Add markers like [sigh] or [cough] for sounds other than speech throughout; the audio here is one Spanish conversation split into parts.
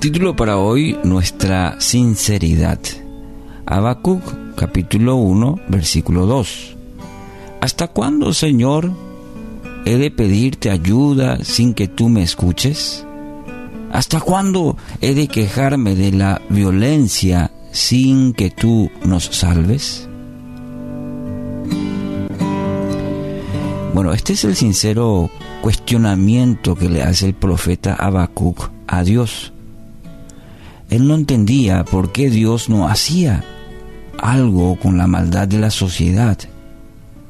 Título para hoy, Nuestra sinceridad. Habacuc, capítulo 1, versículo 2. ¿Hasta cuándo, Señor, he de pedirte ayuda sin que tú me escuches? ¿Hasta cuándo he de quejarme de la violencia sin que tú nos salves? Bueno, este es el sincero cuestionamiento que le hace el profeta Habacuc a Dios. Él no entendía por qué Dios no hacía algo con la maldad de la sociedad.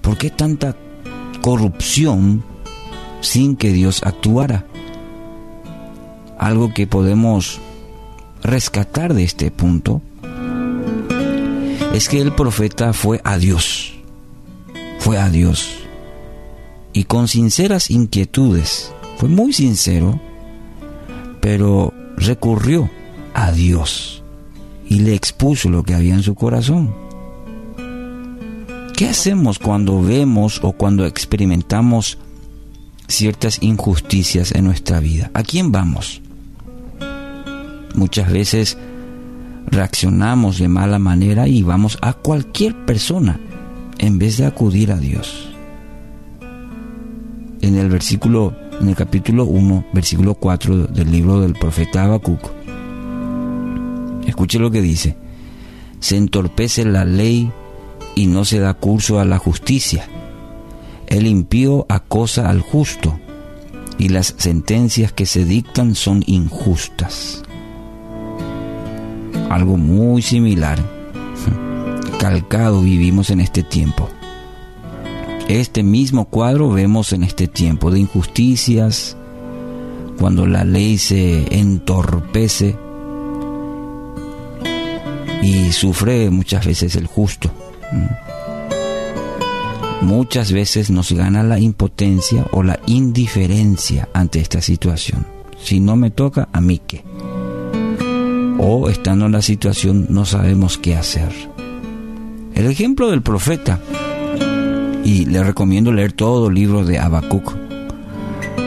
¿Por qué tanta corrupción sin que Dios actuara? Algo que podemos rescatar de este punto es que el profeta fue a Dios, fue a Dios, y con sinceras inquietudes, fue muy sincero, pero recurrió a Dios y le expuso lo que había en su corazón. ¿Qué hacemos cuando vemos o cuando experimentamos ciertas injusticias en nuestra vida? ¿A quién vamos? Muchas veces reaccionamos de mala manera y vamos a cualquier persona en vez de acudir a Dios. En el versículo en el capítulo 1, versículo 4 del libro del profeta Habacuc, Escuche lo que dice. Se entorpece la ley y no se da curso a la justicia. El impío acosa al justo y las sentencias que se dictan son injustas. Algo muy similar, [laughs] calcado vivimos en este tiempo. Este mismo cuadro vemos en este tiempo de injusticias, cuando la ley se entorpece y sufre muchas veces el justo. Muchas veces nos gana la impotencia o la indiferencia ante esta situación. Si no me toca, a mí qué. O estando en la situación no sabemos qué hacer. El ejemplo del profeta, y le recomiendo leer todo el libro de Habacuc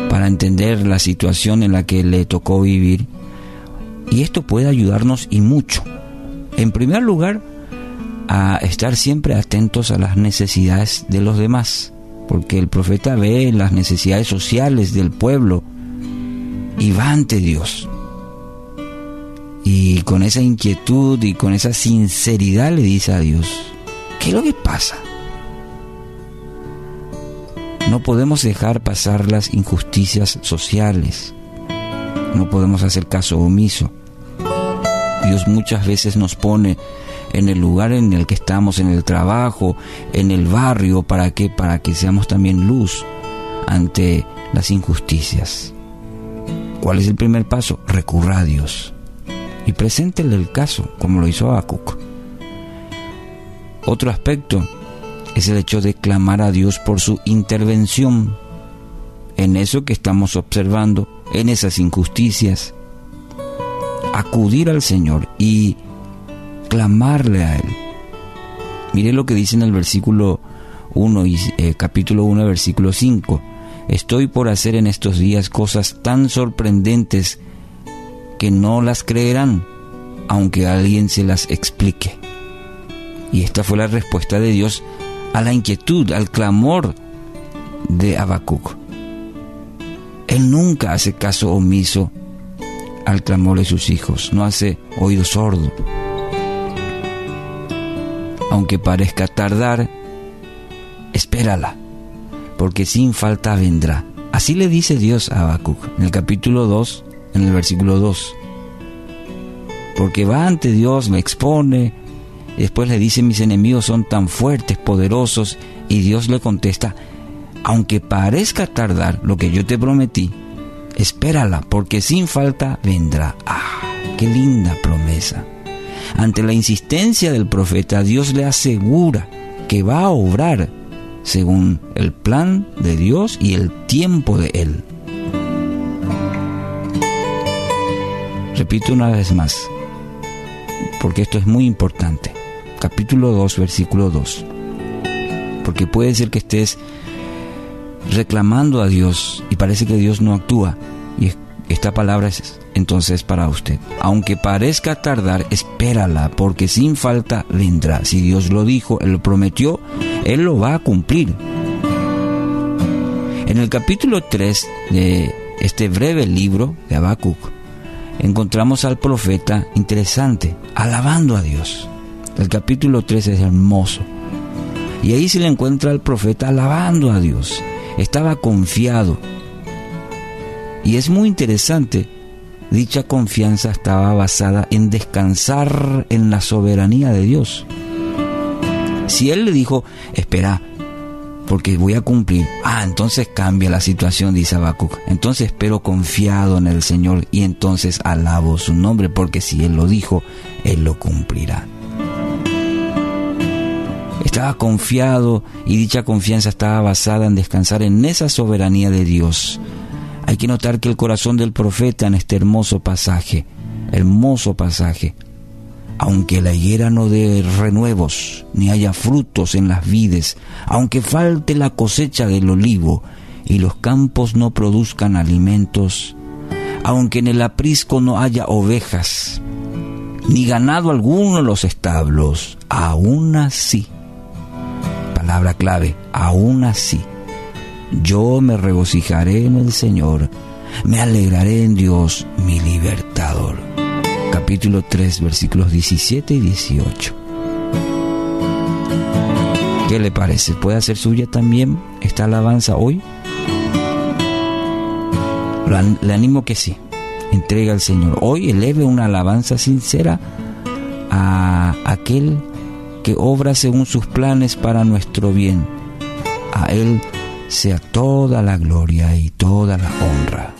para entender la situación en la que le tocó vivir, y esto puede ayudarnos y mucho en primer lugar, a estar siempre atentos a las necesidades de los demás, porque el profeta ve las necesidades sociales del pueblo y va ante Dios. Y con esa inquietud y con esa sinceridad le dice a Dios, ¿qué es lo que pasa? No podemos dejar pasar las injusticias sociales. No podemos hacer caso omiso. Dios muchas veces nos pone en el lugar en el que estamos, en el trabajo, en el barrio, para que para que seamos también luz ante las injusticias. ¿Cuál es el primer paso? Recurra a Dios y preséntele el caso, como lo hizo Habacuc. Otro aspecto es el hecho de clamar a Dios por su intervención en eso que estamos observando, en esas injusticias, acudir al Señor y clamarle a Él. Mire lo que dice en el versículo 1 y eh, capítulo 1, versículo 5. Estoy por hacer en estos días cosas tan sorprendentes que no las creerán, aunque alguien se las explique. Y esta fue la respuesta de Dios a la inquietud, al clamor de Habacuc. Él nunca hace caso omiso al clamor de sus hijos, no hace oído sordo. Aunque parezca tardar, espérala, porque sin falta vendrá. Así le dice Dios a Habacuc en el capítulo 2, en el versículo 2. Porque va ante Dios, me expone, y después le dice, mis enemigos son tan fuertes, poderosos, y Dios le contesta, aunque parezca tardar lo que yo te prometí, espérala, porque sin falta vendrá. ¡Ah! ¡Qué linda promesa! Ante la insistencia del profeta, Dios le asegura que va a obrar según el plan de Dios y el tiempo de Él. Repito una vez más, porque esto es muy importante. Capítulo 2, versículo 2. Porque puede ser que estés reclamando a Dios y parece que Dios no actúa. Y esta palabra es entonces para usted. Aunque parezca tardar, espérala, porque sin falta vendrá. Si Dios lo dijo, Él lo prometió, Él lo va a cumplir. En el capítulo 3 de este breve libro de Habacuc, encontramos al profeta interesante, alabando a Dios. El capítulo 3 es hermoso. Y ahí se le encuentra al profeta alabando a Dios. Estaba confiado. Y es muy interesante Dicha confianza estaba basada en descansar en la soberanía de Dios. Si él le dijo, espera, porque voy a cumplir, ah, entonces cambia la situación, dice Habacuc. Entonces espero confiado en el Señor y entonces alabo su nombre, porque si él lo dijo, él lo cumplirá. Estaba confiado y dicha confianza estaba basada en descansar en esa soberanía de Dios. Hay que notar que el corazón del profeta en este hermoso pasaje, hermoso pasaje, aunque la higuera no dé renuevos, ni haya frutos en las vides, aunque falte la cosecha del olivo y los campos no produzcan alimentos, aunque en el aprisco no haya ovejas, ni ganado alguno en los establos, aún así, palabra clave, aún así, yo me regocijaré en el Señor, me alegraré en Dios, mi libertador. Capítulo 3, versículos 17 y 18. ¿Qué le parece? ¿Puede hacer suya también esta alabanza hoy? Le animo que sí. Entrega al Señor. Hoy eleve una alabanza sincera a aquel que obra según sus planes para nuestro bien. A Él sea toda la gloria y toda la honra.